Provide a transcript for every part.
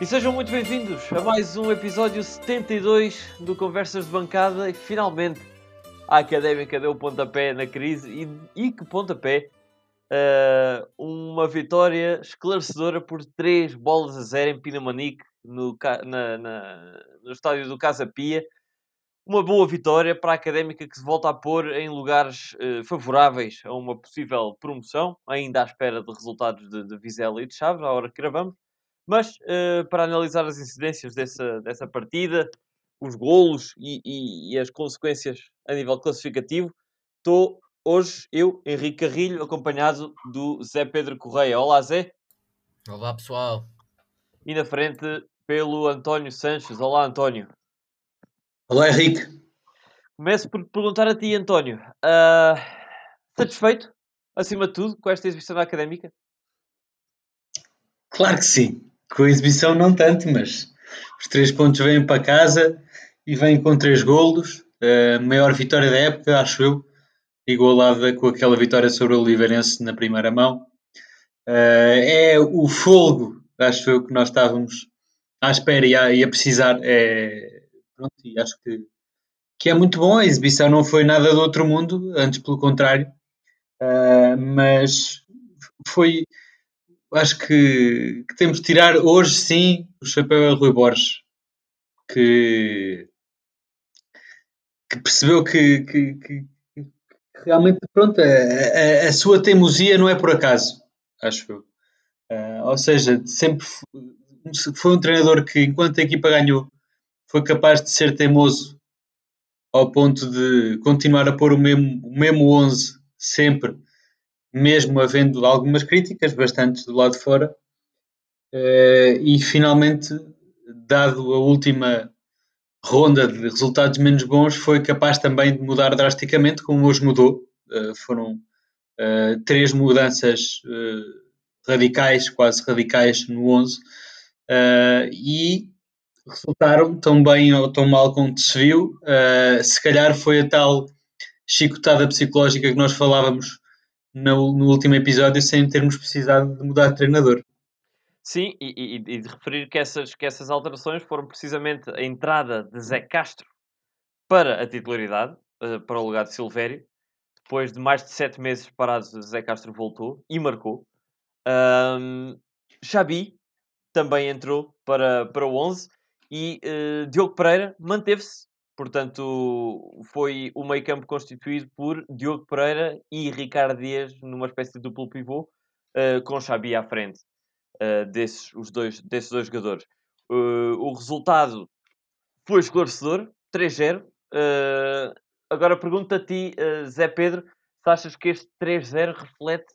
E sejam muito bem-vindos a mais um episódio 72 do Conversas de Bancada e finalmente a Académica deu pontapé na crise e, e que pontapé! Uh, uma vitória esclarecedora por 3 bolas a 0 em Pinamanique no, na, na, no estádio do Casa Pia. Uma boa vitória para a Académica que se volta a pôr em lugares uh, favoráveis a uma possível promoção, ainda à espera de resultados de, de Vizela e de Chaves, à hora que gravamos. Mas uh, para analisar as incidências dessa, dessa partida, os golos e, e, e, as consequências a nível classificativo, estou hoje eu, Henrique Carrilho, acompanhado do Zé Pedro Correia. Olá, Zé. Olá, pessoal. E na frente pelo António Sanches. Olá, António. Olá, Henrique. Começo por perguntar a ti, António. Uh, satisfeito, acima de tudo, com esta exibição académica? Claro que sim. Com a exibição não tanto, mas os três pontos vêm para casa e vêm com três golos. A maior vitória da época, acho eu, igualada com aquela vitória sobre o Oliveirense na primeira mão. É o fogo, acho eu, que nós estávamos à espera e a, e a precisar. É, pronto, e acho que, que é muito bom. A exibição não foi nada do outro mundo, antes pelo contrário. mas foi acho que, que, temos de tirar hoje sim o chapéu a Rui Borges, que, que percebeu que, que, que, realmente pronto, a, a, a, sua teimosia não é por acaso, acho eu. Uh, ou seja, sempre foi, um treinador que, enquanto a equipa ganhou, foi capaz de ser teimoso ao ponto de continuar a pôr o mesmo, o mesmo 11 sempre mesmo havendo algumas críticas, bastantes do lado de fora, eh, e finalmente, dado a última ronda de resultados menos bons, foi capaz também de mudar drasticamente, como hoje mudou. Eh, foram eh, três mudanças radicais, quase radicais, no 11, e resultaram tão bem ou tão mal como se viu. se calhar foi a tal chicotada psicológica que nós falávamos no, no último episódio sem termos precisado de mudar de treinador. Sim, e, e, e, de referir que essas, que essas alterações foram precisamente a entrada de Zé Castro para a titularidade, uh, para o lugar de Silvério. Depois de mais de sete meses parados, Zé Castro voltou e marcou. Um, Xabi também entrou para, para o 11 e uh, Diogo Pereira manteve-se Portanto, foi o meio campo constituído por Diogo Pereira e Ricardo Dias numa espécie de duplo pivô, uh, com Xabi à frente uh, desses, os dois, desses dois jogadores. Uh, o resultado foi esclarecedor, 3-0. agora pergunto a ti, Zé Pedro, se achas que este 3-0 reflete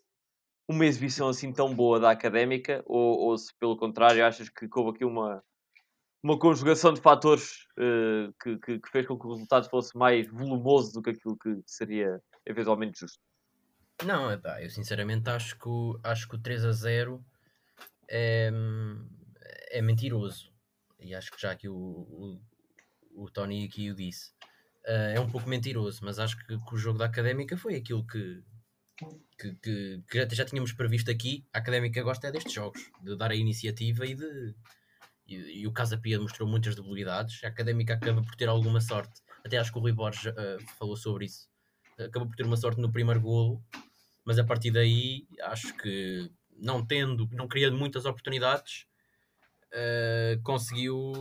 uma exibição assim tão boa da Académica ou, ou se pelo contrário achas que houve aqui uma, uma conjugação de fatores uh, que, que, que, fez com que o resultado fosse mais volumoso do que aquilo que seria eventualmente justo. Não, epá, eu sinceramente acho que, acho que o 3 a 0 é, é mentiroso. E acho que já que o, o, o Tony aqui o disse. Uh, é um pouco mentiroso, mas acho que, que, o jogo da Académica foi aquilo que, que, que, que já, já, tínhamos previsto aqui. A Académica gosta é destes jogos, de dar a iniciativa e de, e, e o Casa Pia mostrou muitas debilidades. A Académica acaba por ter alguma sorte. Até acho que o Rui Borges uh, falou sobre isso. Acabou por ter uma sorte no primeiro golo, mas a partir daí acho que não tendo, não criando muitas oportunidades, uh, conseguiu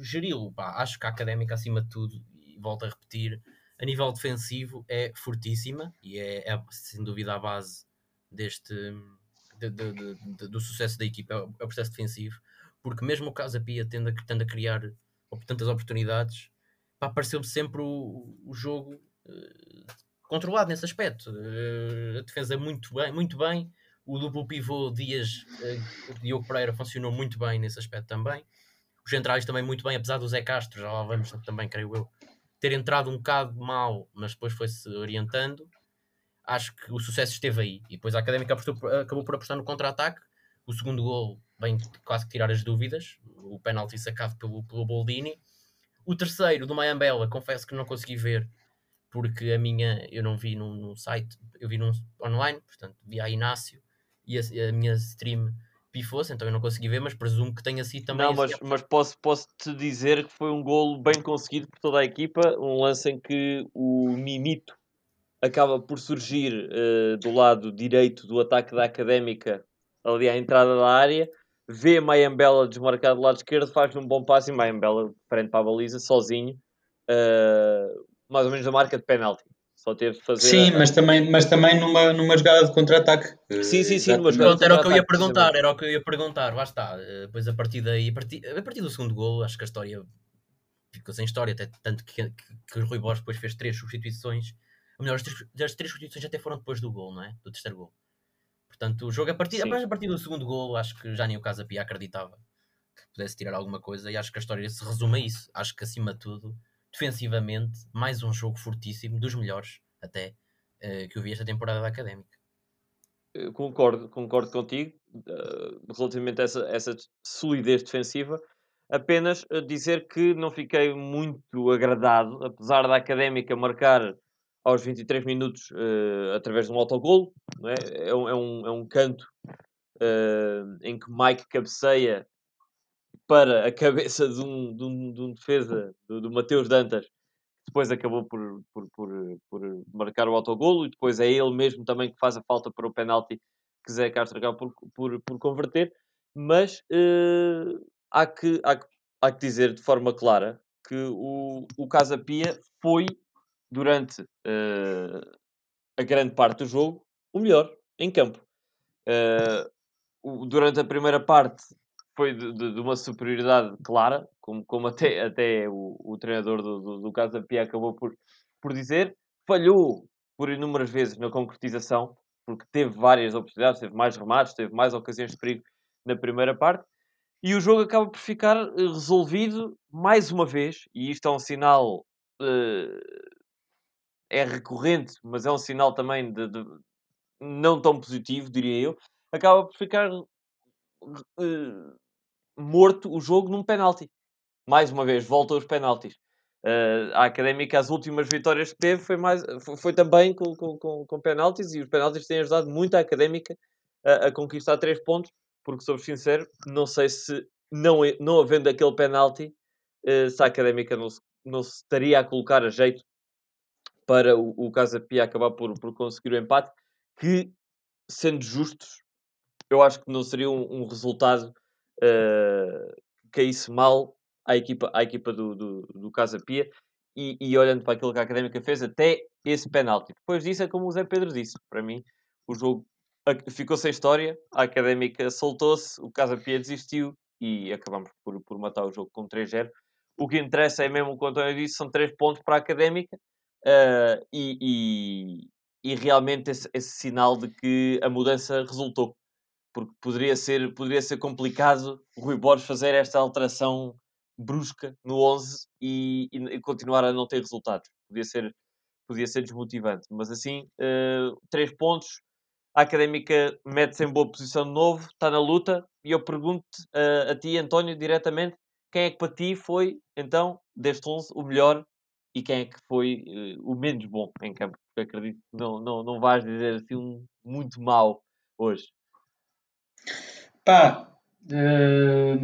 geri-lo. Acho que a Académica, acima de tudo, e volto a repetir, a nível defensivo é fortíssima e é, é sem dúvida a base deste de, de, de, do sucesso da equipa, é o processo defensivo porque mesmo o Casa Pia tendo a, tendo a criar tantas oportunidades, apareceu-me sempre o, o jogo uh, controlado nesse aspecto. Uh, a defesa muito bem, muito bem. O duplo pivô Dias, uh, Diogo Pereira funcionou muito bem nesse aspecto também. Os centrais também muito bem, apesar do Zé Castro, já lá vamos também, creio eu, ter entrado um bocado mal, mas depois foi-se orientando. Acho que o sucesso esteve aí. E depois a Académica acabou por apostar no contra-ataque. O segundo gol bem quase que tirar as dúvidas. O penalti sacado pelo, pelo Boldini. O terceiro, do Mayambela, confesso que não consegui ver, porque a minha, eu não vi no, no site, eu vi num online, portanto, vi a Inácio, e a, a minha stream pifou-se, então eu não consegui ver, mas presumo que tenha sido também. Não, mas, mas posso, posso te dizer que foi um golo bem conseguido por toda a equipa. Um lance em que o Mimito acaba por surgir eh, do lado direito do ataque da Académica, ali à entrada da área. Vê Mayambela desmarcar do lado esquerdo, faz um bom passe e Mayambela frente para a baliza, sozinho, eh, mais ou menos na marca de penalti. Só teve de fazer. Sim, a- mas também, mas também numa, numa jogada de contra-ataque. Sim, sim, sim, numa Exatamente. jogada Pronto, era o que eu ia perguntar, era o que eu ia perguntar, lá está. Eh, Depois a partir daí, a partir, a partir do segundo golo, acho que a história ficou sem história, até tanto que, que, que o Rui Borges depois fez três substituições. Ou melhor, as três, as três substituições até foram depois do golo, não é? Do terceiro golo. Portanto, o jogo a partir, Sim. mas a partir do segundo golo, acho que já nem o Casa Pia acreditava que pudesse tirar alguma coisa e acho que a história se resume a isso. Acho que acima de tudo, defensivamente, mais um jogo fortíssimo, dos melhores até, eh, que eu vi esta temporada da Académica. Eu Concordo, concordo contigo eh, relativamente a essa, essa solidez defensiva. Apenas eh, dizer que não fiquei muito agradado, apesar da Académica marcar aos 23 minutos eh, através de um autogolo. Não é? É, um, é, um, é um canto eh, em que Mike cabeceia para a cabeça de um, de um, de um defesa, do, do Mateus Dantas, depois acabou por, por, por, por marcar o autogolo e depois é ele mesmo também que faz a falta para o penalti que Zé Castro acaba por, por, por converter, mas eh, há, que, há, há que dizer de forma clara que o, o Casa Pia foi, durante eh, a grande parte do jogo, o melhor em campo. O- durante a primeira parte foi de, de- de uma superioridade clara, como, como até, até o, o treinador do, do, do Casa Pia acabou por, por dizer. Falhou por inúmeras vezes na concretização, porque teve várias oportunidades, teve mais remates, teve mais ocasiões de perigo na primeira parte. E o jogo acaba por ficar eh, resolvido mais uma vez, e isto é um sinal eh, é recorrente, mas é um sinal também de, de- não tão positivo, diria eu, acaba por ficar eh, morto o jogo num penalti. Mais uma vez, volta aos penaltis. Eh, a Académica, as últimas vitórias que teve, foi, mais, foi, foi também com, com, com, com penaltis, e os penaltis têm ajudado muito a Académica a, a conquistar três pontos, porque, sou sincero, não sei se, não, não havendo aquele penalti, eh, se a Académica não se, não se estaria a colocar a jeito para o, o Casa Pia acabar por, por conseguir o empate, que, sendo justos, eu acho que não seria um, um resultado eh, que caísse mal à equipa, à equipa do, do, do Casa Pia. E, e olhando para aquilo que a Académica fez, até esse penalti. Depois disso é como o Zé Pedro disse. Para mim, o jogo ficou sem história. A Académica soltou-se, o Casa Pia desistiu e acabamos por, por matar o jogo com 3-0. O que interessa é mesmo o que o António disse: são 3 pontos para a Académica. Eh, e, e, e realmente esse, esse sinal de que a mudança resultou porque poderia ser, poderia ser complicado o Rui Borges fazer esta alteração brusca no 11 e, e- continuar a não ter resultados. Podia ser, podia ser desmotivante. Mas assim, eh, três pontos, a Académica mete-se em boa posição de novo, está na luta, e eu pergunto eh, a ti, António, diretamente, quem é que para ti foi, então, deste 11, o melhor e quem é que foi eh, o menos bom em campo? Porque acredito que não, não, não vais dizer assim um muito mau hoje. Pá, eh,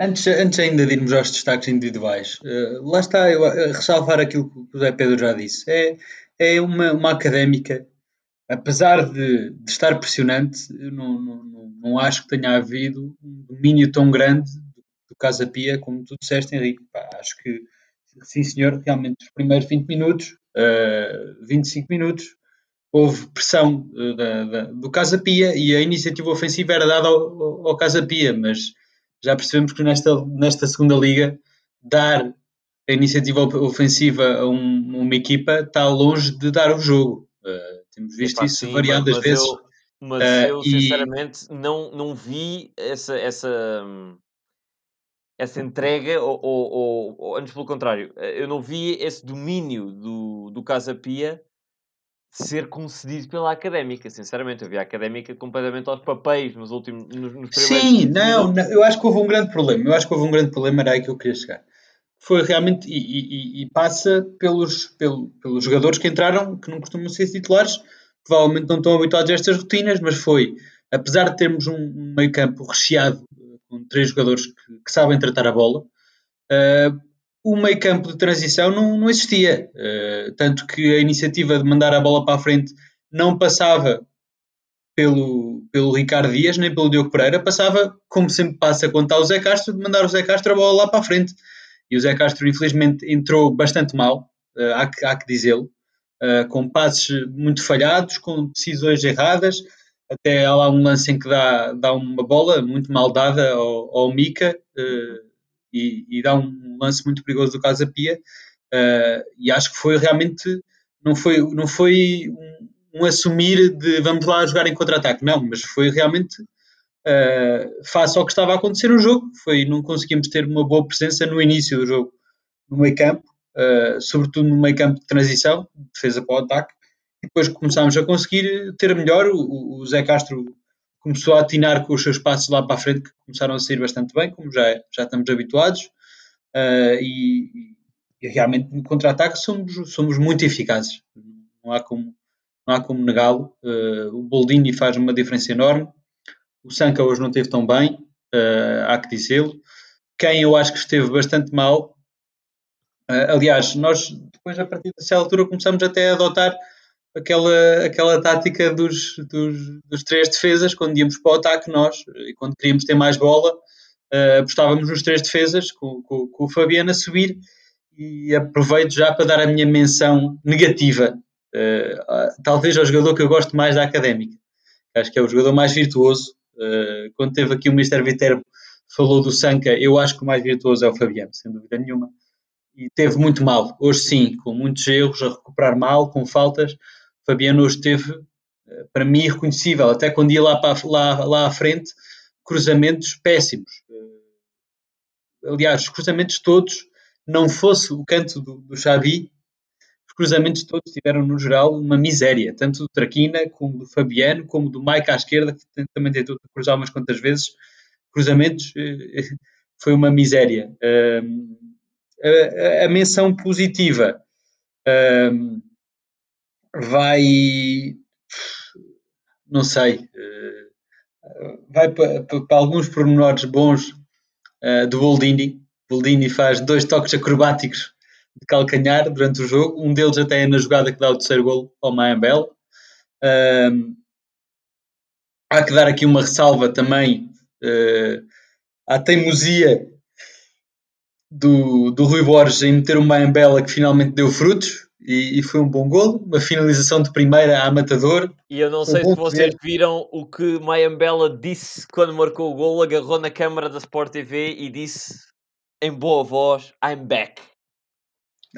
antes, antes ainda de irmos aos destaques individuais, eh, lá está eu a, ressalvar aquilo que o Zé Pedro já disse. É, é uma, uma académica, apesar de, de estar pressionante, não, não, não, não acho que tenha havido um domínio tão grande do Casa Pia como tu disseste, Henrique. Pá, acho que, sim senhor, realmente os primeiros 20 minutos, eh, 25 minutos, houve pressão eh, da- da- do Casa Pia e a iniciativa ofensiva era dada ao, ao- ao Casa Pia, mas já percebemos que nesta, nesta segunda liga dar a iniciativa ofensiva a um- uma equipa está longe de dar o jogo. Eh, temos visto Epá, isso sim, variadas mas vezes. Eu, mas Eh, eu, e- sinceramente, não, não vi essa, essa, hum, essa entrega, ou, ou, ou- ou, antes pelo contrário, eh, eu não vi esse domínio do, do Casa Pia ser concedido pela Académica, sinceramente. Eu vi a Académica completamente aos papéis nos últimos, nos, nos Sim, 15 não, não, eu acho que houve um grande problema. Eu acho que houve um grande problema, era aí que eu queria chegar. Foi realmente, e, e- e passa pelos, pelo- pelos jogadores que entraram, que não costumam ser titulares, provavelmente não estão habituados a estas rotinas, mas foi apesar de termos um, um meio campo recheado com três jogadores que, que sabem tratar a bola, uh, o meio campo de transição não, não existia. Uh, tanto que a iniciativa de mandar a bola para a frente não passava pelo, pelo Ricardo Dias nem pelo Diogo Pereira, passava, como sempre passa quando está o Zé Castro, de mandar o Zé Castro a bola lá para a frente. E o Zé Castro, infelizmente, entrou bastante mal, uh, há que, há que dizê-lo, uh, com passes muito falhados, com decisões erradas. Até há lá um lance em que dá, dá uma bola muito mal dada ao, ao Mica uh, e, e, dá um lance muito perigoso do Casa Pia. e acho que foi realmente, não foi, não foi um, um assumir de vamos lá jogar em contra-ataque. Não, mas foi realmente uh, face ao que estava a acontecer no jogo. Foi, não conseguimos ter uma boa presença no início do jogo, no meio campo, uh, sobretudo no meio campo de transição, defesa para o ataque. Depois começámos a conseguir ter melhor. O, o Zé Castro começou a atinar com os seus passos lá para a frente, que começaram a sair bastante bem, como já, já estamos habituados. Uh, e, e, realmente no contra-ataque somos, somos muito eficazes. Não há como, não há como negá-lo. Uh, o Boldini faz uma diferença enorme. O Sanca hoje não esteve tão bem, uh, há que dizê-lo. Quem eu acho que esteve bastante mal. Aliás, nós depois, a partir dessa altura, começamos até a adotar aquela, aquela tática dos, dos, dos três defesas, quando íamos para o ataque, nós, e quando queríamos ter mais bola, uh, apostávamos nos três defesas, com, com, com o Fabiano a subir. E aproveito já para dar a minha menção negativa Uh, talvez é o jogador que eu gosto mais da académica. Acho que é o jogador mais virtuoso. Uh, quando teve aqui o Mr. Viterbo, falou do Sanca, eu acho que o mais virtuoso é o Fabiano, sem dúvida nenhuma. E teve muito mal. Hoje sim, com muitos erros, a recuperar mal, com faltas. Fabiano hoje teve, uh, para mim, irreconhecível. Até quando ia lá, para, lá, lá à frente, cruzamentos péssimos. aliás, os cruzamentos todos, não fosse o canto do, do Xavi, cruzamentos todos tiveram, no geral, uma miséria, tanto do Traquina, como do Fabiano, como do Mike à esquerda, que também tentou cruzar umas quantas vezes. Cruzamentos eh, foi uma miséria. a, a, menção positiva vai. Não sei. Eh, vai para, para, alguns pormenores bons uh, do Boldini. Boldini faz dois toques acrobáticos de calcanhar durante o jogo. Um deles até é na jogada que dá o terceiro gol ao Mayambel. Um, há que dar aqui uma ressalva também uh, à teimosia do, do Rui Borges em meter o Mayambela que finalmente deu frutos e, e, foi um bom gol, uma finalização de primeira a matador. E eu não sei se vocês viram o que Mayambela disse quando marcou o gol, agarrou na câmara da Sport TV e disse em boa voz, I'm back.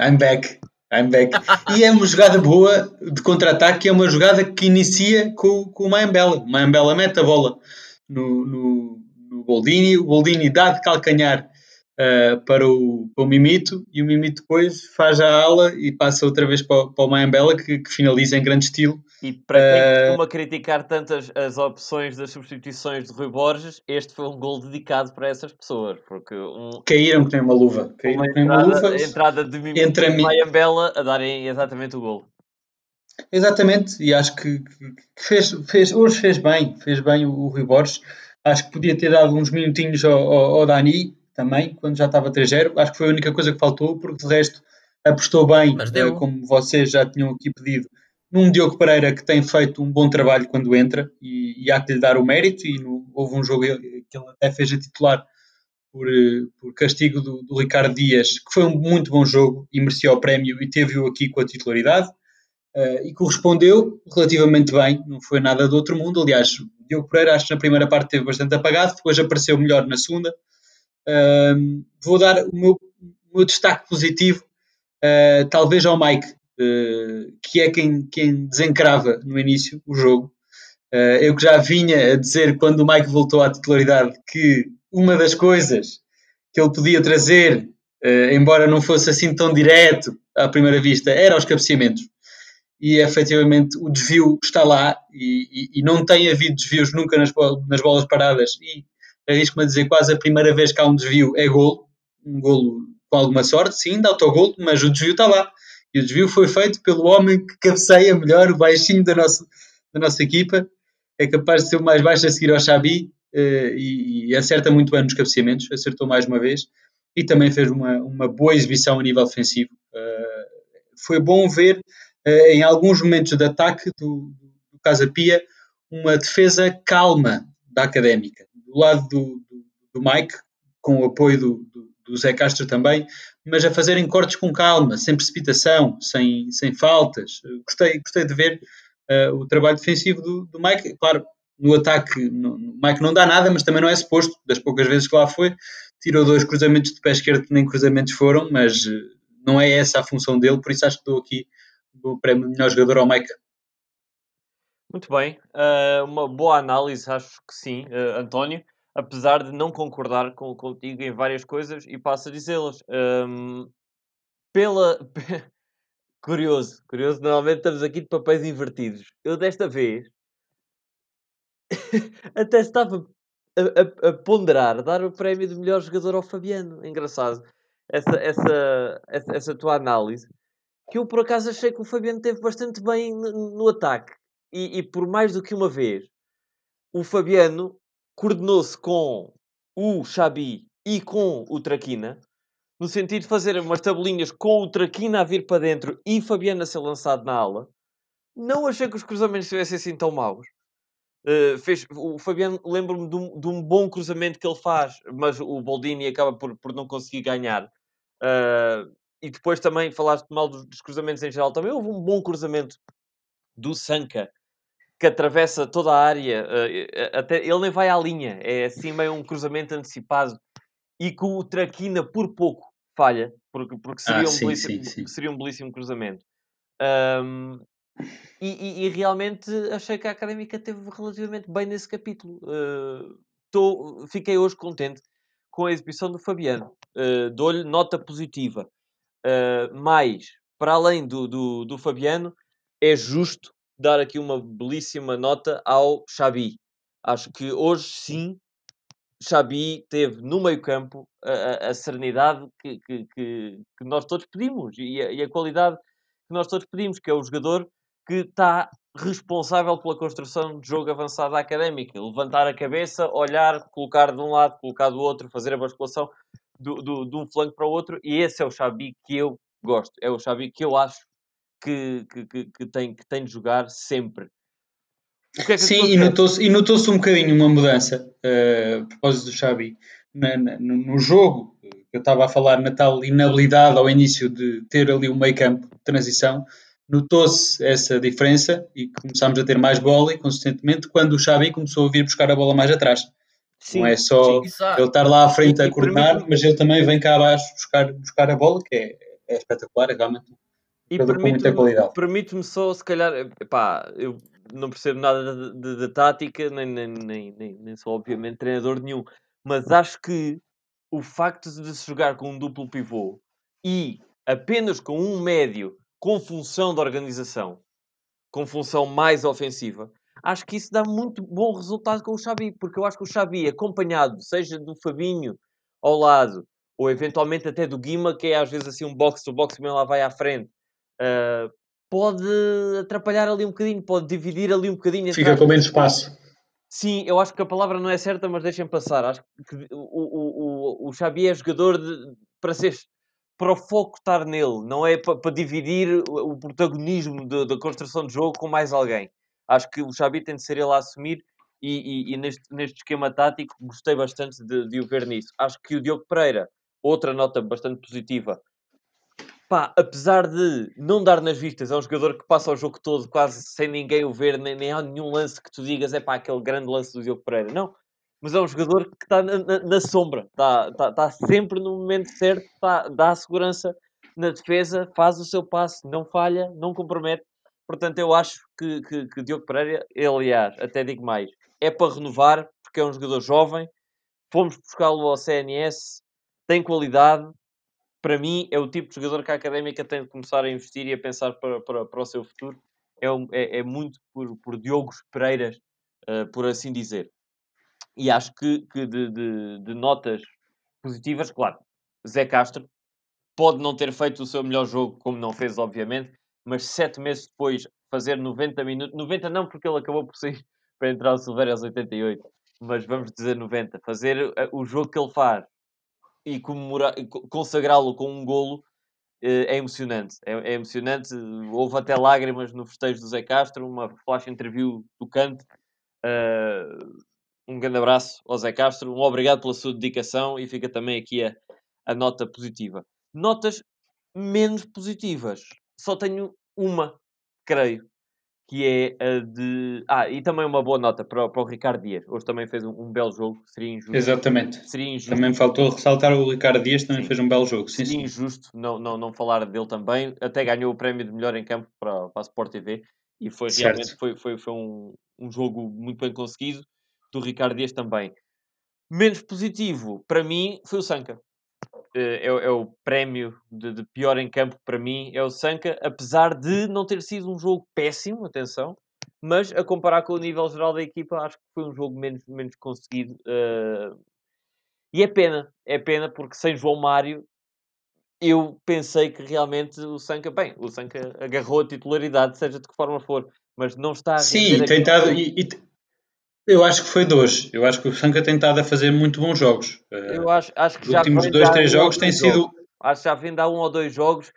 I'm back. I'm back. e é uma jogada boa de contra-ataque, é uma jogada que inicia com, com o Mayambela. Mayambela mete a bola no, no, no Boldini, o Boldini dá de calcanhar uh, para, o, para o Mimito e o Mimito depois faz a ala e passa outra vez para, para o Mayambela que, que finaliza em grande estilo. E para quem uh, costuma criticar tantas as opções das substituições de Rui Borges, este foi um gol dedicado para essas pessoas. Porque um, Caíram que nem uma luva. Caíram uma, entrada, uma luva. Entrada de Mimito entre e Mayambela a darem exatamente o gol. Exatamente, e acho que, que fez, fez, hoje fez bem, fez bem o, o Rui Borges. Acho que podia ter dado uns minutinhos ao, ao, ao Dani também, quando já estava 3-0. Acho que foi a única coisa que faltou, porque de resto apostou bem, eh, como vocês já tinham aqui pedido, num Diogo Pereira que tem feito um bom trabalho quando entra e, e há que lhe dar o mérito. E no, houve um jogo que ele até fez a titular por, eh, por castigo do, do, Ricardo Dias, que foi um muito bom jogo e merecia o prémio e teve-o aqui com a titularidade. Uh, e correspondeu relativamente bem, não foi nada do outro mundo. Aliás, o Diogo Pereira, acho que na primeira parte teve bastante apagado, depois apareceu melhor na segunda. Uh, vou dar o meu, o meu destaque positivo, uh, talvez ao Mike, uh, que é quem, quem desencrava no início o jogo. eu que já vinha a dizer, quando o Mike voltou à titularidade, que uma das coisas que ele podia trazer, embora não fosse assim tão direto à primeira vista, era os cabeceamentos. E efetivamente o desvio está lá e, e, e não tem havido desvios nunca nas, nas bolas paradas. E arrisco-me a dizer quase a primeira vez que há um desvio é golo, um golo com alguma sorte, sim, dá autogolo, mas o desvio está lá. E o desvio foi feito pelo homem que cabeceia melhor, o baixinho da nossa, da nossa equipa. é capaz de ser o mais baixo a seguir ao Xabi uh, e, e, acerta muito bem nos cabeceamentos, acertou mais uma vez e também fez uma, uma boa exibição a nível defensivo. Uh, foi bom ver uh, em alguns momentos de ataque do, do Casa Pia uma defesa calma da Académica. Do lado do, do, do Mike, com o apoio do, do, do Zé Castro também, mas a fazerem cortes com calma, sem precipitação, sem, sem faltas. Gostei, gostei de ver uh, o trabalho defensivo do, do Mike. Claro, no ataque, no, Mike não dá nada, mas também não é suposto. Das poucas vezes que lá foi, tirou dois cruzamentos de pé esquerdo que nem cruzamentos foram, mas uh, não é essa a função dele, por isso acho que dou aqui o prémio de melhor jogador ao Mike. Muito bem, uh, uma boa análise, acho que sim, António apesar de não concordar com, contigo em várias coisas e passo a dizê-las. Um, pela. curioso, curioso, normalmente estamos aqui de papéis invertidos. Eu desta vez até estava a, a, a, ponderar dar o prémio de melhor jogador ao Fabiano. Engraçado. Essa, essa, essa, essa tua análise. Que eu por acaso achei que o Fabiano teve bastante bem no, no ataque. E, e, por mais do que uma vez, o Fabiano coordenou-se com o Xabi e com o Traquina, no sentido de fazer umas tabelinhas com o Traquina a vir para dentro e Fabiano a ser lançado na ala. Não achei que os cruzamentos estivessem assim tão maus. Uh, fez, o Fabiano, lembro-me de, um, de, um, bom cruzamento que ele faz, mas o Boldini acaba por, por não conseguir ganhar. Uh, e depois também falaste mal dos, dos, cruzamentos em geral. Também houve um bom cruzamento do Sanca que atravessa toda a área, uh, até, ele nem vai à linha, é assim meio um cruzamento antecipado e que o Traquina por pouco falha, porque, porque seria, ah, um sim, belíssimo, sim, sim. seria um belíssimo cruzamento. Um, e, e, e, realmente achei que a Académica teve relativamente bem nesse capítulo. Uh, tô, fiquei hoje contente com a exibição do Fabiano. Uh, Dou-lhe nota positiva. Uh, mas, para além do, do, do Fabiano, é justo dar aqui uma belíssima nota ao Xabi. Acho que hoje sim Xabi teve no meio campo a, a serenidade que, que, que, que, nós todos pedimos e a, e a, qualidade que nós todos pedimos, que é o jogador que está responsável pela construção de jogo avançado da académica. Levantar a cabeça, olhar, colocar de um lado, colocar do outro, fazer a basculação do, do, de um flanco para o outro. E esse é o Xabi que eu gosto. É o Xabi que eu acho que, que, que, que, tem, que tem de jogar sempre. O que é que Sim, e notou-se notou um bocadinho uma mudança uh, a propósito do Xabi na, na, no jogo. Eu estava a falar na tal inabilidade ao início de ter ali um meio campo de transição. Notou-se essa diferença e começámos a ter mais bola e consistentemente quando o Xabi começou a vir buscar a bola mais atrás. Sim, não é só sim, ele estar lá à frente a coordenar, mas ele também vem cá abaixo buscar, buscar a bola, que é, é espetacular, é realmente e permite-me permite só, se calhar, pá, eu não percebo nada de, de, de tática, nem, nem, nem, nem, nem sou obviamente treinador nenhum, mas acho que o facto de se jogar com um duplo pivô e apenas com um médio com função de organização, com função mais ofensiva, acho que isso dá muito bom resultado com o Xavi, porque eu acho que o Xavi, acompanhado, seja do Fabinho ao lado, ou eventualmente até do Guima, que é às vezes assim um box to box, também lá vai à frente, uh, pode atrapalhar ali um bocadinho, pode dividir ali um bocadinho. Fica com menos espaço. Sim, eu acho que a palavra não é certa, mas deixem passar. Acho que o, o, o, o Xabi é jogador de, para ser para o foco estar nele, não é para, para dividir o, o protagonismo da construção de jogo com mais alguém. Acho que o Xabi tem de ser ele a assumir e, e, e neste, neste esquema tático gostei bastante de, de o ver nisso. Acho que o Diogo Pereira, outra nota bastante positiva, pá, apesar de não dar nas vistas, é um jogador que passa o jogo todo quase sem ninguém o ver, nem, nem há nenhum lance que tu digas, é pá, aquele grande lance do Diogo Pereira. Não, mas é um jogador que está na, na, na, sombra, está, está, está sempre no momento certo, está, dá segurança na defesa, faz o seu passe, não falha, não compromete. Portanto, eu acho que, que, que Diogo Pereira, aliás, até digo mais, é para renovar, porque é um jogador jovem. Fomos buscá-lo ao CNS, tem qualidade, para mim, é o tipo de jogador que a académica tem de começar a investir e a pensar para, para, para o seu futuro. É, um, é, é, muito por, por Diogos Pereiras, uh, por assim dizer. E acho que, que de, de, de, notas positivas, claro, Zé Castro pode não ter feito o seu melhor jogo, como não fez, obviamente, mas sete meses depois fazer 90 minutos, 90 não, porque ele acabou por sair para entrar o Silvério aos 88, mas vamos dizer 90. Fazer eh, o jogo que ele faz e comemorar, co- consagrá-lo com um golo eh, é emocionante. É, é emocionante. Houve até lágrimas no festejo do Zé Castro, uma flash interview tocante. Eh, um grande abraço ao Zé Castro, um obrigado pela sua dedicação e fica também aqui a, a nota positiva. Notas menos positivas. Só tenho uma, creio, que é a de. Ah, e também uma boa nota para, o- para o Ricardo Dias. Hoje também fez um, um belo jogo, seria injusto. Exatamente. Seria injusto Também faltou ressaltar o Ricardo Dias, também Sim. fez um belo jogo. Sim, seria sim. injusto não, não, não falar dele também. Até ganhou o prémio de melhor em campo para, para a Sport TV e foi Certo. realmente foi, foi, foi um, um jogo muito bem conseguido. Do Ricardo Dias também. Menos positivo para mim foi o Sanca. Eh, É, o- é o prémio de, de pior em campo para mim. É o Sanca, apesar de não ter sido um jogo péssimo, atenção, mas a comparar com o nível geral da equipa, acho que foi um jogo menos, menos conseguido. eh, e é pena, é pena porque sem João Mário eu pensei que realmente o Sanca, bem, o Sanca agarrou a titularidade, seja de que forma for, mas não está a Sim, render e e- eu acho que foi hoje. Eu acho que o Sanca tem estado a fazer muito bons jogos. Eh, Eu acho, acho que Os já últimos dois, três um jogos têm dois sido. Acho que já vem dar um ou dois jogos.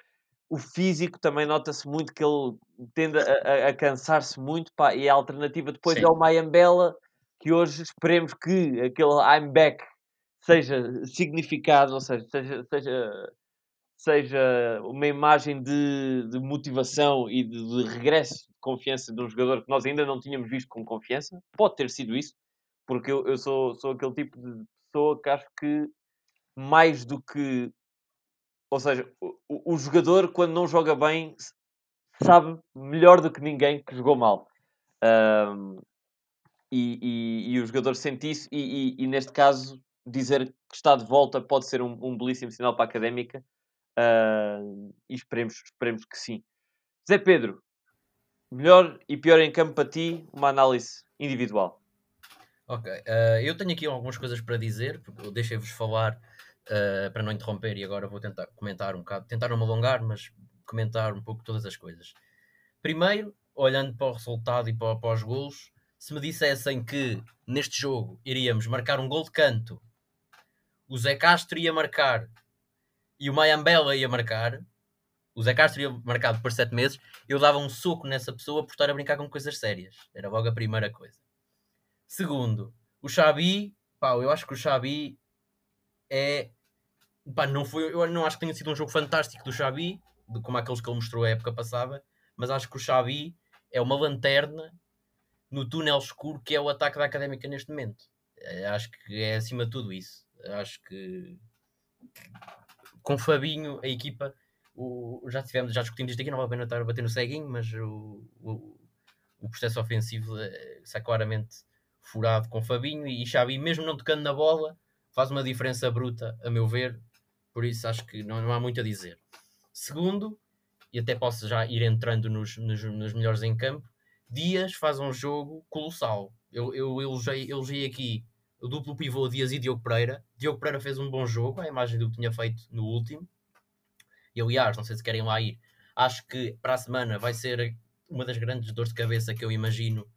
O físico também nota-se muito que ele tende a, a- a cansar-se muito. pá, e a alternativa depois Sim. é o Mayambela, que hoje esperemos que aquele I'm back seja significado, ou seja, seja, seja, seja uma imagem de, de motivação e de, de regresso confiança de um jogador que nós ainda não tínhamos visto com confiança. Pode ter sido isso, porque eu, eu sou, sou aquele tipo de pessoa que acho que mais do que. Ou seja, o, o- jogador, quando não joga bem, sabe melhor do que ninguém que jogou mal. Ahm, e, e- e o jogador sente isso, e, e- neste caso, dizer que está de volta pode ser um, um belíssimo sinal para a académica. Ahm, e esperemos, esperemos que sim. Zé Pedro, melhor e pior em campo para ti, uma análise individual. Ok, eh, eu tenho aqui algumas coisas para dizer, deixei-vos falar eh, para não interromper e agora vou tentar comentar um bocado, tentar não me alongar, mas comentar um pouco todas as coisas. Primeiro, olhando para o resultado e para, para os golos, se me dissessem que neste jogo iríamos marcar um gol de canto, o Zé Castro ia marcar e o Mayambela ia marcar, o Zé Castro ia marcar depois de 7 meses, eu dava um soco nessa pessoa por estar a brincar com coisas sérias. Era logo a primeira coisa. Segundo, o Xabi, pá, eu acho que o Xabi é. Pá, não foi, eu não acho que tenha sido um jogo fantástico do Xabi, de como aqueles que ele mostrou a época passada, mas acho que o Xabi é uma lanterna no túnel escuro que é o ataque da académica neste momento. Eh, Acho que é acima de tudo isso. Acho que com Fabinho, a equipa, o, já tivemos, já discutimos isto aqui, não vale a pena estar a bater no ceguinho, mas o, o, o processo ofensivo eh, está claramente furado com Fabinho e Xabi, mesmo não tocando na bola, faz uma diferença bruta, a meu ver, por isso acho que não, não há muito a dizer. Segundo, e até posso já ir entrando nos, nos, nos melhores em campo, Dias faz um jogo colossal. Eu, eu elogiei, elogiei aqui o duplo pivô Dias e Diogo Pereira. Diogo Pereira fez um bom jogo, a imagem do que tinha feito no último. E aliás, não sei se querem lá ir, acho que para a semana vai ser uma das grandes dores de cabeça que eu imagino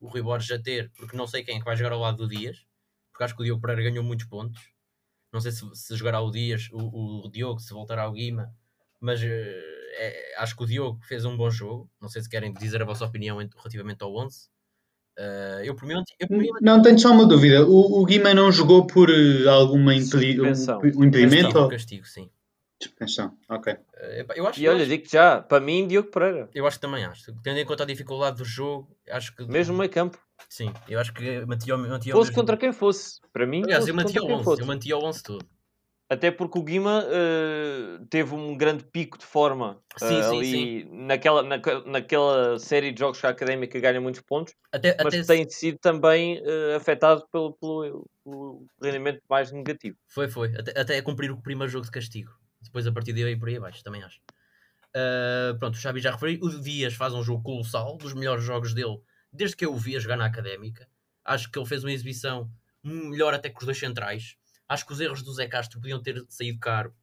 o Rui Borges a ter, porque não sei quem é que vai jogar ao lado do Dias, porque acho que o Diogo Pereira ganhou muitos pontos. Não sei se, se jogará o Dias, o, o Diogo, se voltará ao Guima, mas eh, é- acho que o Diogo fez um bom jogo. Não sei se querem dizer a vossa opinião relativamente ao 11. Eh, eu, por mim, eu, por mim, Não, tenho só uma dúvida. O, o Guima não jogou por eh, alguma impedi um, um impedimento? castigo, ou- castigo, sim. Suspensão, ok. Eh, eu, acho, E olha, acho, digo já, para mim, Diogo Pereira, eu acho que também acho. Tendo em conta a dificuldade do jogo, acho que. mesmo meio campo. Sim, eu acho que mantia, o- mantia o Fosse mesmo- contra quem fosse, para mim, Aliás, eu mantia contra o quem 11, fosse. eu mantia o 11 todo. Até porque o Guima eh, teve um grande pico de forma Sim, eh, sim, ali Naquela, naque- naquela série de jogos que a Académica ganha muitos pontos, Até, mas até que se- tem sido também eh, afetado pelo, pelo, pelo rendimento mais negativo. Foi, foi. Até, até cumprir o primeiro jogo de castigo. Depois a partir daí por aí abaixo, também acho. Ah, pronto, o Xavi já referi. O Dias faz um jogo colossal, dos melhores jogos dele, desde que eu o vi a jogar na Académica. Acho que ele fez uma exibição melhor até que os dois centrais. Acho que os erros do Zé Castro podiam ter saído caro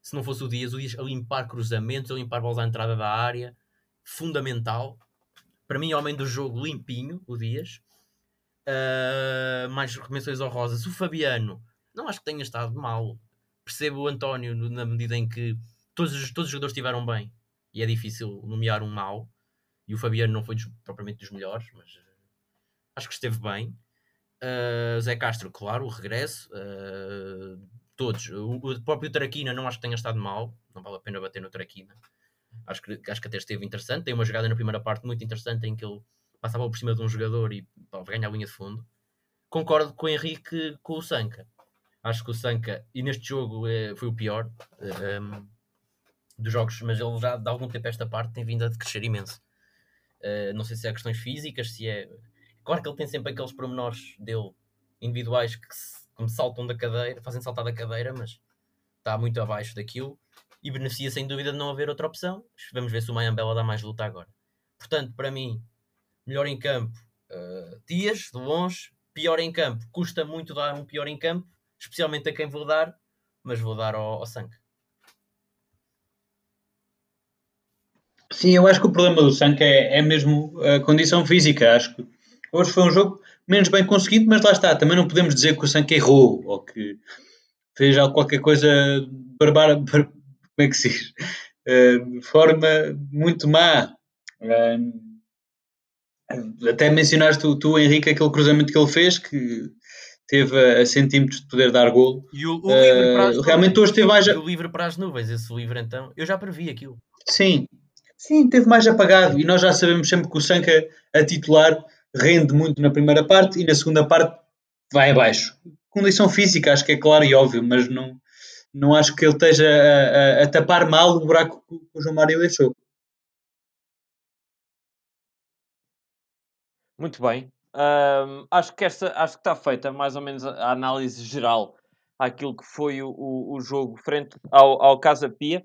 se não fosse o Dias. O Dias a limpar cruzamentos, a limpar bolas à entrada da área. Fundamental. Para mim, homem do jogo limpinho, o Dias. Uh, mais menções honrosas. O Fabiano, não acho que tenha estado mal. Percebo o António na medida em que todos os, todos os jogadores estiveram bem e é difícil nomear um mau. E o Fabiano não foi dos, propriamente dos melhores, mas uh, acho que esteve bem. Uh, Zé Castro, claro, o regresso. Uh, todos. O, o, próprio Traquina não acho que tenha estado mal. Não vale a pena bater no Traquina. Acho que, acho que até esteve interessante. Tem uma jogada na primeira parte muito interessante em que ele passava por cima de um jogador e pá, ganhar a linha de fundo. Concordo com o Henrique com o Sanca. Acho que o Sanca, e neste jogo é, foi o pior um, ehm, dos jogos, mas ele já de algum tempo esta parte tem vindo a crescer imenso. Uh, não sei se é questões físicas, se é. Claro que ele tem sempre aqueles pormenores dele individuais que, se, que me saltam da cadeira, fazem saltar da cadeira, mas está muito abaixo daquilo e beneficia sem dúvida de não haver outra opção. Vamos ver se o Mayambela dá mais luta agora. Portanto, para mim, melhor em campo, uh, Dias, de longe, pior em campo. Custa muito dar um pior em campo, especialmente a quem vou dar, mas vou dar ao, ao Sank. Sim, eu acho que o problema do Sank é, é mesmo a condição física. Acho que hoje foi um jogo menos bem conseguido, mas lá está. Também não podemos dizer que o Sank errou ou que fez qualquer coisa barbara, como é que se diz? Uh, de forma muito má. Uh, até mencionaste tu, tu, Henrique, aquele cruzamento que ele fez, que teve a, centímetros de poder dar golo. E o, o livre para as uh, realmente hoje teve mais. O livre para as nuvens, esse livre então. Eu já previ aquilo. Sim, sim, teve mais apagado. E nós já sabemos sempre que o Sanca a titular rende muito na primeira parte e na segunda parte vai abaixo. Condição física, acho que é claro e óbvio, mas não, não acho que ele esteja a, a, a tapar mal o buraco que o João Mário deixou. Muito bem. Um, acho que esta acho que está feita mais ou menos a, análise geral àquilo que foi o, o, o jogo frente ao, ao Casa Pia.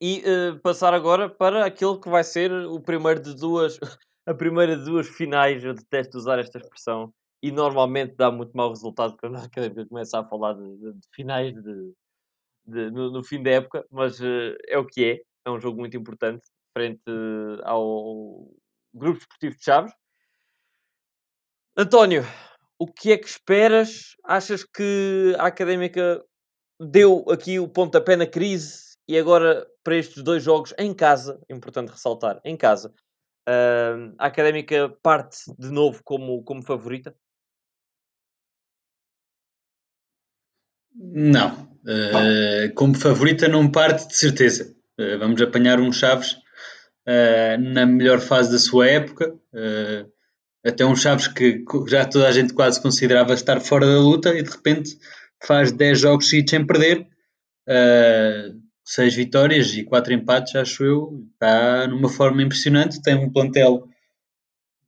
E uh, passar agora para aquilo que vai ser o primeiro de duas, a primeira de duas finais. Eu detesto usar esta expressão e normalmente dá muito mau resultado quando a académica começa a falar de, de, de finais de, no, no, fim da época, mas uh, é o que é. É um jogo muito importante frente ao Grupo Esportivo de Chaves António, o que é que esperas? Achas que a Académica deu aqui o pontapé na crise e agora para estes dois jogos em casa, importante ressaltar, em casa, uh, a Académica parte de novo como, como favorita? Não, uh, como favorita não parte de certeza. Uh, vamos apanhar um Chaves uh, na melhor fase da sua época até um Chaves que já toda a gente quase considerava estar fora da luta e de repente faz 10 jogos seguidos sem perder, uh, ah, 6 vitórias e 4 empates, acho eu. Está numa forma impressionante, tem um plantel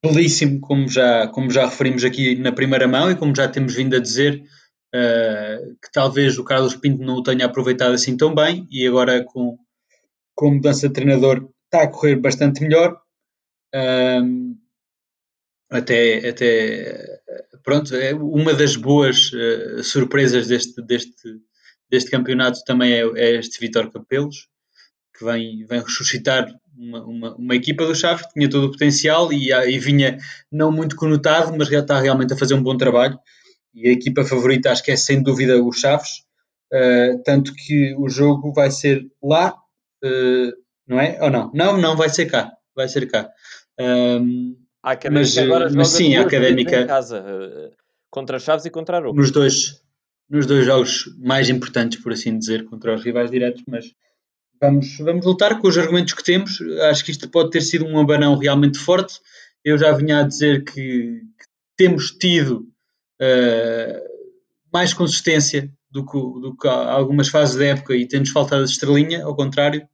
belíssimo, como já, como já referimos aqui na primeira mão e como já temos vindo a dizer, uh, que talvez o Carlos Pinto não o tenha aproveitado assim tão bem e agora com, com mudança de treinador está a correr bastante melhor. Uh, até, até pronto, é uma das boas uh, surpresas deste, deste, deste campeonato também é, é este Vitor Capelos, que vem, vem ressuscitar uma, uma, uma, equipa do Chaves que tinha todo o potencial e, e vinha não muito conotado, mas já está realmente a fazer um bom trabalho. E a equipa favorita acho que é sem dúvida o Chaves, uh, tanto que o jogo vai ser lá, uh, não é? Ou não? Não, não vai ser cá, vai ser cá. Um, a Académica mas, agora mas sim, a Académica em casa, eh, contra Chaves e contra Aroca. Nos dois, nos dois jogos mais importantes, por assim dizer, contra os rivais diretos, mas vamos, vamos lutar com os argumentos que temos. Acho que isto pode ter sido um abanão realmente forte. Eu já vinha a dizer que, que temos tido uh, mais consistência do que, do que algumas fases da época e temos faltado a estrelinha, ao contrário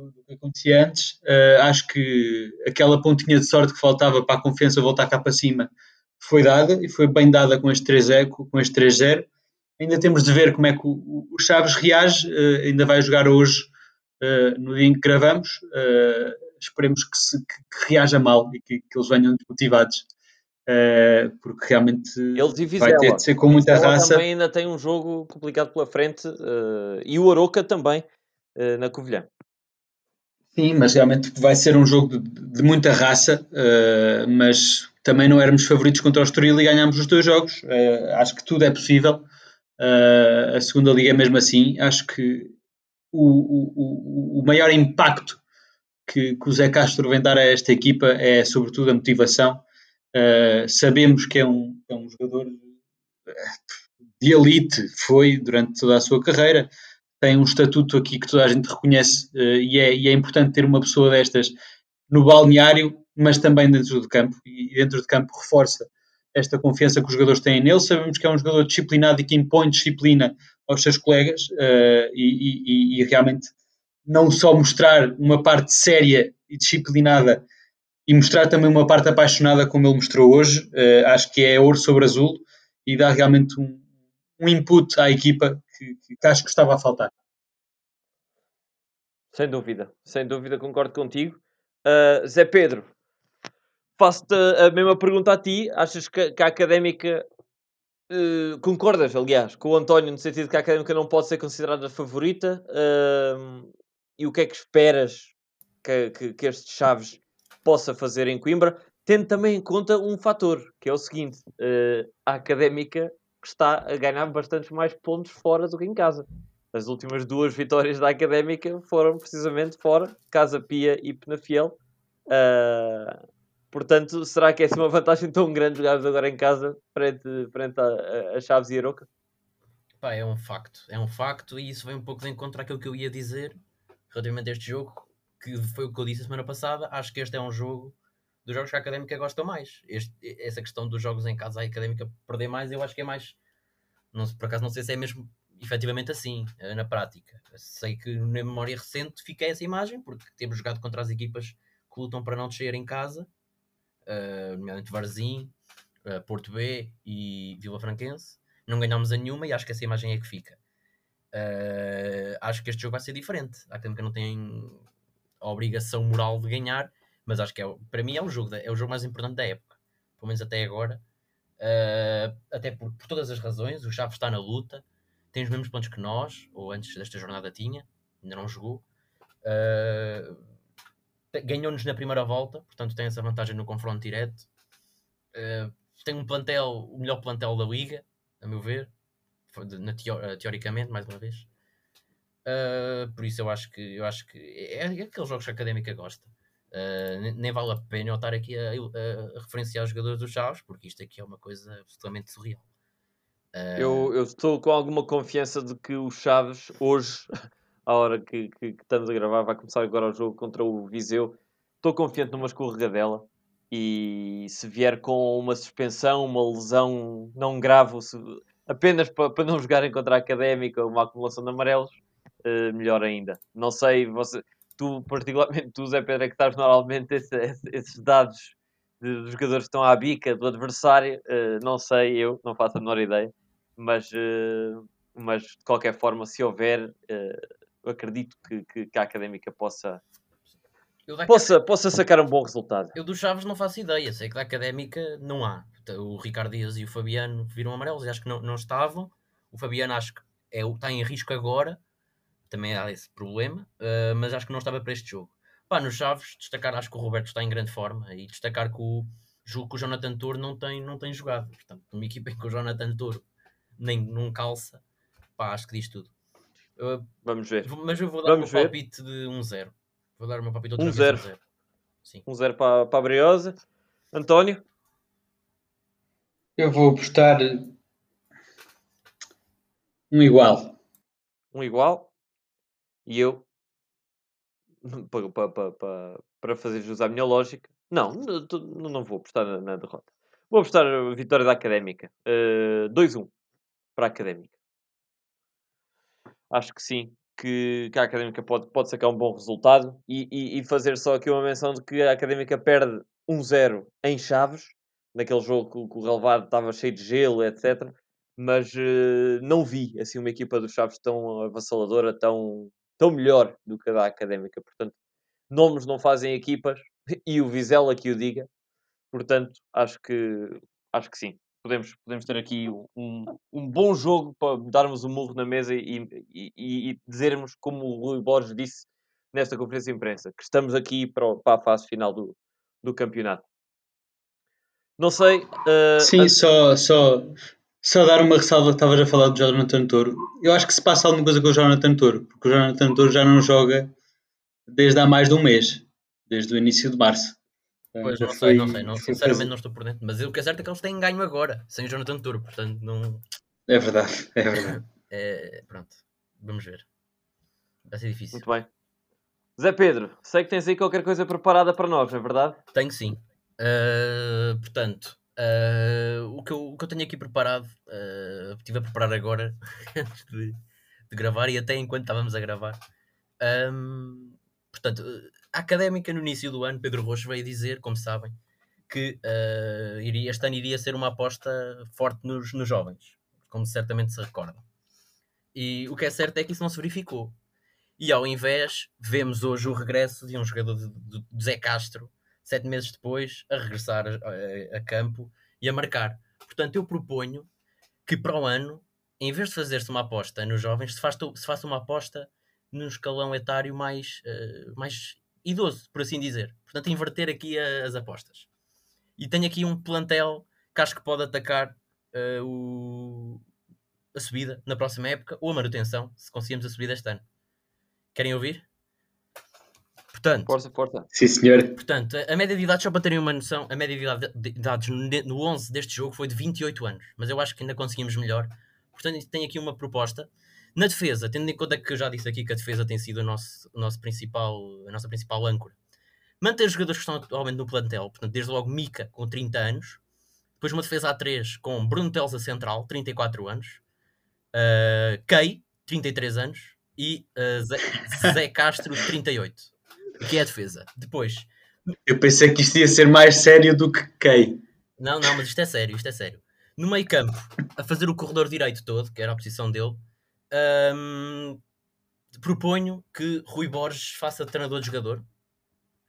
do, do que acontecia antes. Uh, acho que aquela pontinha de sorte que faltava para a confiança voltar cá para cima foi dada e foi bem dada com este 3-0. Com este 3 Ainda temos de ver como é que o, o Chaves reage, uh, ainda vai jogar hoje, uh, no dia em que gravamos. esperemos que, se, que, que, reaja mal e que, que eles venham desmotivados. Uh, porque realmente vai ter de ser com muita Vizela raça. também ainda tem um jogo complicado pela frente uh, e o Aroca também uh, na Covilhã. Sim, mas realmente vai ser um jogo de, de muita raça, uh, mas também não éramos favoritos contra o Estoril e ganhámos os dois jogos. Uh, acho que tudo é possível. Uh, a segunda liga é mesmo assim. Acho que o, o, o maior impacto que, que, o Zé Castro vem dar a esta equipa é sobretudo a motivação. Sabemos que é um, é um jogador de elite, foi durante toda a sua carreira, tem um estatuto aqui que toda a gente reconhece uh, e, é, e, é, importante ter uma pessoa destas no balneário, mas também dentro do campo. E dentro do campo reforça esta confiança que os jogadores têm nele. Sabemos que é um jogador disciplinado e que impõe disciplina aos seus colegas uh, e, e, e, realmente não só mostrar uma parte séria e disciplinada e mostrar também uma parte apaixonada como ele mostrou hoje, uh, acho que é ouro sobre azul e dá realmente um, um input à equipa que, que acho que estava a faltar. Sem dúvida, sem dúvida, concordo contigo. Uh, Zé Pedro, faço-te a mesma pergunta a ti. Achas que, que a académica. Uh, concordas, aliás, com o António, no sentido que a académica não pode ser considerada favorita? Uh, e o que é que esperas que, que, que este Chaves possa fazer em Coimbra? Tendo também em conta um fator, que é o seguinte: a académica está a ganhar bastantes mais pontos fora do que em casa. As últimas duas vitórias da Académica foram precisamente fora, Casa Pia e Penafiel. Uh, portanto, será que é assim uma vantagem tão grande jogar agora em casa frente, frente a, a Chaves e Aroca? Pá, é um facto, é um facto e isso vem um pouco de encontro àquilo que eu ia dizer relativamente a este jogo, que foi o que eu disse a semana passada. Acho que este é um jogo dos jogos que a Académica gosta mais. Este, essa questão dos jogos em casa a Académica perder mais, eu acho que é mais. Não, por acaso não sei se é mesmo efetivamente assim, eh, na prática. Sei que na memória recente fica essa imagem, porque temos jogado contra as equipas que lutam para não descer em casa, uh, nomeadamente Varzim, uh, Porto B e Vila Franquense. Não ganhámos a nenhuma e acho que essa imagem é que fica. Uh, acho que este jogo vai ser diferente. A Académica não tem a obrigação moral de ganhar, mas acho que é, para mim é o jogo, é o jogo mais importante da época, pelo menos até agora. Uh, até por, por, todas as razões, o Chaves está na luta, tem os mesmos pontos que nós, ou antes desta jornada tinha, ainda não jogou. Uh, Ganhou-nos na primeira volta, portanto tem essa vantagem no confronto direto. Uh, tem um plantel, o melhor plantel da liga, a meu ver, teo teoricamente, mais uma vez. Por isso eu acho que eu acho que é, é aqueles jogos que a académica gosta. Uh, nem vale a pena eu estar aqui a, a, a, referenciar os jogadores dos Chaves, porque isto aqui é uma coisa absolutamente surreal. Uh... Eu, eu, estou com alguma confiança de que o Chaves, hoje, à hora que, que, que, estamos a gravar, vai começar agora o jogo contra o Viseu. Estou confiante numa escorregadela e se vier com uma suspensão, uma lesão não grave, apenas para, para não jogarem contra a Académica, uma acumulação de amarelos, uh, melhor ainda. Não sei, você tu, particularmente tu, Zé Pedro, é que estás normalmente esse, esses dados dos jogadores que estão à bica do adversário, uh, não sei, eu não faço a menor ideia, mas, uh, mas de qualquer forma, se houver, uh, acredito que, que, que, a académica possa. Possa, possa sacar um bom resultado. Eu dos Chaves não faço ideia, sei que da académica não há. O Ricardo Dias e o Fabiano viram amarelos e acho que não, não estavam. O Fabiano acho que é, está em risco agora, também há esse problema, uh, mas acho que não estava para este jogo. Pá, nos Chaves, destacar, acho que o Roberto está em grande forma e destacar que o jogo que o Jonathan Toro não tem, não tem jogado. Portanto, uma equipa em que o Jonathan Toro nem não calça, pá, acho que diz tudo. Uh, Vamos ver. Mas eu vou dar Vamos um ver. palpite de 1-0. Um vou dar uma palpite outra um vez 1-0. Um 0 para, para a Briosa. António? Eu vou apostar um igual. Um igual? E eu, para, para, para, para fazer jus à minha lógica, não, não, não vou apostar na, na, derrota. Vou apostar a vitória da Académica. Uh, eh, 2-1 para a Académica. Acho que sim, que, que, a Académica pode, pode sacar um bom resultado e, e, e fazer só aqui uma menção de que a Académica perde 1-0 em Chaves, naquele jogo que, que o relevado estava cheio de gelo, etc. Mas uh, não vi assim uma equipa dos Chaves tão avassaladora, tão, tão melhor do que a da Académica. Portanto, nomes não fazem equipas e o Vizela que o diga. Portanto, acho que, acho que sim. Podemos, podemos ter aqui um, um bom jogo para darmos um murro na mesa e, e, e dizermos, como o Rui Borges disse nesta conferência de imprensa, que estamos aqui para, para a fase final do, do campeonato. Não sei. eh, Sim, a- só, só, só dar uma ressalva que estavas a falar do Jonathan Toro. Eu acho que se passa alguma coisa com o Jonathan Toro, porque o Jonathan Toro já não joga desde há mais de um mês, desde o início de março. Pois Já não sei, foi- não sei, não, foi sinceramente coisa- não estou por dentro. Mas o que é certo é que eles têm ganho agora, sem o Jonathan Toro, portanto não. É verdade, é verdade. É, pronto, vamos ver. Vai ser difícil. Muito bem. Zé Pedro, sei que tens aí qualquer coisa preparada para nós, não é verdade? Tenho sim. Uh, portanto, uh, o, que eu, o que eu tenho aqui preparado, uh, estive a preparar agora, antes de, de gravar e até enquanto estávamos a gravar. Um, portanto, a académica no início do ano, Pedro Rocha veio dizer, como sabem, que uh, iria, este ano iria ser uma aposta forte nos, nos jovens, como certamente se recordam. E o que é certo é que isso não se verificou. E ao invés, vemos hoje o regresso de um jogador de, de Zé Castro, sete meses depois, a regressar a, a- a campo e a marcar. Portanto, eu proponho que para o ano, em vez de fazer-se uma aposta nos jovens, se faça, se faça uma aposta num escalão etário mais, eh, mais idoso, por assim dizer. Portanto, inverter aqui a- as apostas. E tenho aqui um plantel que acho que pode atacar eh, o- a subida na próxima época ou a manutenção, se conseguirmos a subida este ano. Querem ouvir? Portanto, Força, força. Sim, senhor. Portanto, a média de idade, só para terem uma noção, a média de idade de idades no no 11 deste jogo foi de 28 anos, mas eu acho que ainda conseguimos melhor. Portanto, tenho aqui uma proposta. Na defesa, tendo em conta que eu já disse aqui que a defesa tem sido o nosso, o nosso principal, a nossa principal âncora, manter os jogadores que estão atualmente no plantel, portanto, desde logo Mica, com 30 anos, depois uma defesa A3 com Bruno Teles a central, 34 anos, uh, Kei, 33 anos, e uh, Zé, Zé Castro, 38. Que é a defesa? Depois, Eu pensei que isto ia ser mais sério do que quem. Não, não, mas isto é sério, isto é sério. No meio campo, a fazer o corredor direito todo, que era a posição dele, hum, proponho que Rui Borges faça treinador de jogador.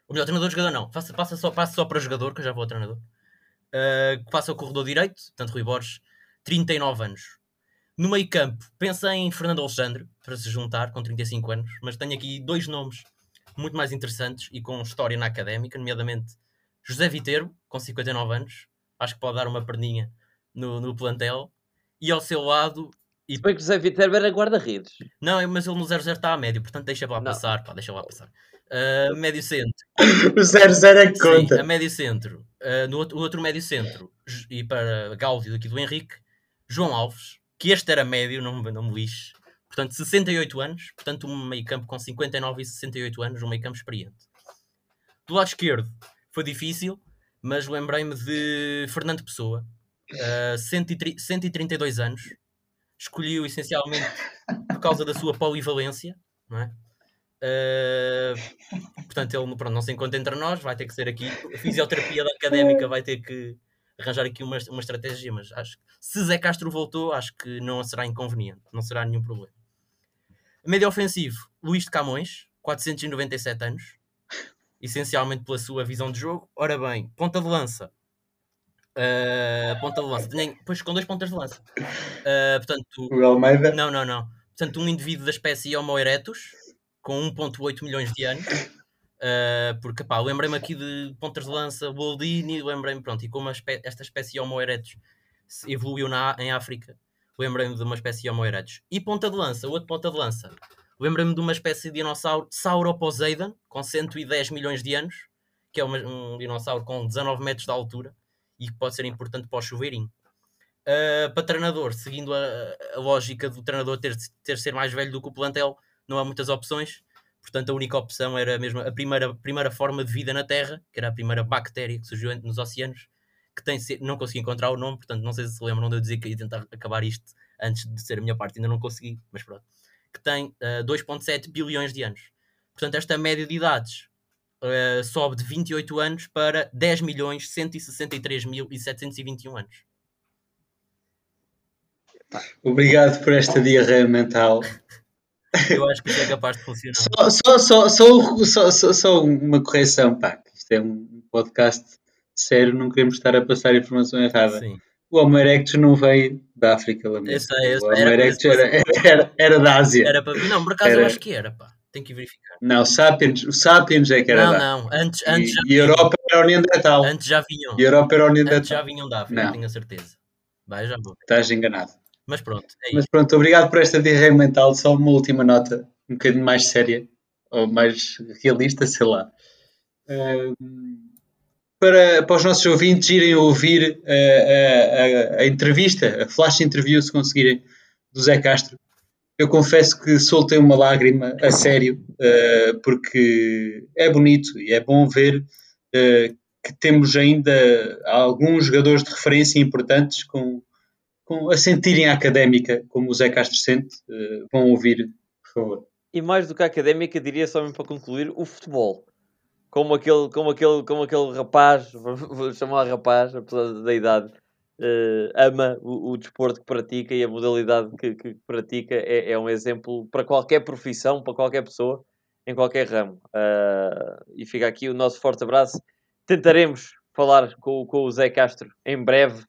Ou melhor, treinador de jogador não, faça, passa só, passe só para jogador, que eu já vou ao treinador. Uh, que faça o corredor direito, portanto Rui Borges, 39 anos. No meio campo, pensa em Fernando Alexandre, para se juntar, com 35 anos, mas tenho aqui dois nomes muito mais interessantes e com história na académica, nomeadamente José Viterbo, com 59 anos, acho que pode dar uma perninha no, no plantel, e ao seu lado, e, Se bem que o Zé Viterbo era guarda-redes. não, mas ele no 0-0 está a médio, portanto deixa lá Não. passar, pá, deixa lá passar. Uh, médio centro, O 00 é que sim, conta. a médio centro, Uh, no outro, o outro médio centro, e para Gáudio aqui do Henrique, João Alves, que este era médio, não, me- não me lixe, portanto 68 anos, portanto um meio campo com 59 e 68 anos, um meio campo experiente. Do lado esquerdo foi difícil, mas lembrei-me de Fernando Pessoa, uh, 130 132 anos, escolhi-o essencialmente por causa da sua polivalência, não é? Uh, portanto, ele pronto, não se encontra entre nós, vai ter que ser aqui. A fisioterapia académica vai ter que arranjar aqui uma, uma estratégia, mas acho que se Zé Castro voltou, acho que não será inconveniente, não será nenhum problema. Médio ofensivo, Luís de Camões, 497 anos, essencialmente pela sua visão de jogo. Ora bem, ponta de lança. Uh, ponta de lança, Tenho- pois com dois pontas de lança. Uh, portanto, O Almeida. não, não, não. Portanto, um indivíduo da espécie Homo erectus, com 1.8 milhões de anos. Uh, porque, pá, lembrei-me aqui de pontas de lança, Boldini, lembrei-me, pronto, e como espé- esta espécie Homo erectus evoluiu na, em África, lembrei-me de uma espécie Homo erectus. E ponta de lança, outro ponta de lança, lembrei-me de uma espécie de dinossauro, Sauroposeidon, com 110 milhões de anos, que é uma- um dinossauro com 19 metros de altura e que pode ser importante para o chuveirinho. Uh, para treinador, seguindo a, a lógica do treinador ter, ter ser mais velho do que o plantel, não há muitas opções. Portanto, a única opção era mesmo a primeira, primeira forma de vida na Terra, que era a primeira bactéria que surgiu nos oceanos, que tem não consegui encontrar o nome, portanto, não sei se se lembram de eu dizer que ia tentar acabar isto antes de ser a minha parte, ainda não consegui, mas pronto. Que tem uh, 2,7 bilhões de anos. Portanto, esta média de idades uh, sobe de 28 anos para 10 milhões 163 mil e 721 anos. Obrigado por esta diarreia mental. Eu acho que isso é capaz de funcionar. Só, só, só, só, só, só, só uma correção, pá. Isto é um podcast sério, não queremos estar a passar informação errada. Sim. O Homo erectus não veio da África, lamento. Eu sei, eu O sei. Homo Era para erectus era, era, era da Ásia. Era para... Não, por acaso eu acho que era, pá. Tenho que verificar. Não, Sapiens, o Sapiens é que era Não, da não. Antes, antes, já E, e a Europa era o Neandertal. Antes já vinham. A Europa era o Antes já Neandertal. vinham da África, Não. tenho a certeza. Vai, já vou. Estás enganado. Mas pronto, é. Mas pronto, obrigado por esta diarreia mental. Só uma última nota, um bocadinho mais séria, ou mais realista, sei lá. Para, para os nossos ouvintes irem ouvir a, a- a- a entrevista, a flash interview, se conseguirem, do Zé Castro, eu confesso que soltei uma lágrima a sério, ah, porque é bonito e é bom ver ah, que temos ainda alguns jogadores de referência importantes com, com- a sentirem a académica, como o Zé Castro sente, eh, vão ouvir, por favor. E mais do que a académica, diria só mesmo para concluir, o futebol. Como aquele, como aquele, como aquele rapaz, vou chamar rapaz, apesar da idade, eh, ama o, o desporto que pratica e a modalidade que, que pratica é, é um exemplo para qualquer profissão, para qualquer pessoa, em qualquer ramo. Ah, e fica aqui o nosso forte abraço. Tentaremos falar com, com o Zé Castro em breve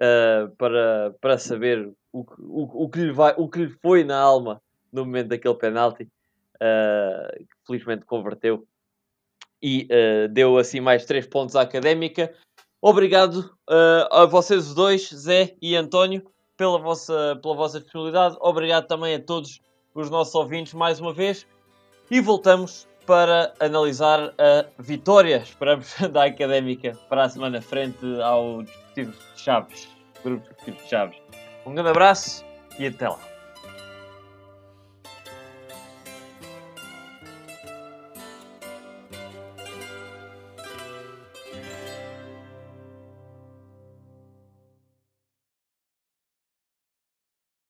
ah, para, para saber o, o, o, que lhe vai, o que lhe foi na alma no momento daquele penalti, felizmente converteu e ah, deu assim mais três pontos à académica. Obrigado ah, a vocês os dois, Zé e António, pela vossa, pela vossa disponibilidade. Obrigado também a todos os nossos ouvintes mais uma vez. E voltamos para analisar a vitória, esperamos, da Académica para a semana frente ao Desportivo de Chaves. Grupo de Chaves. Um grande abraço e até lá.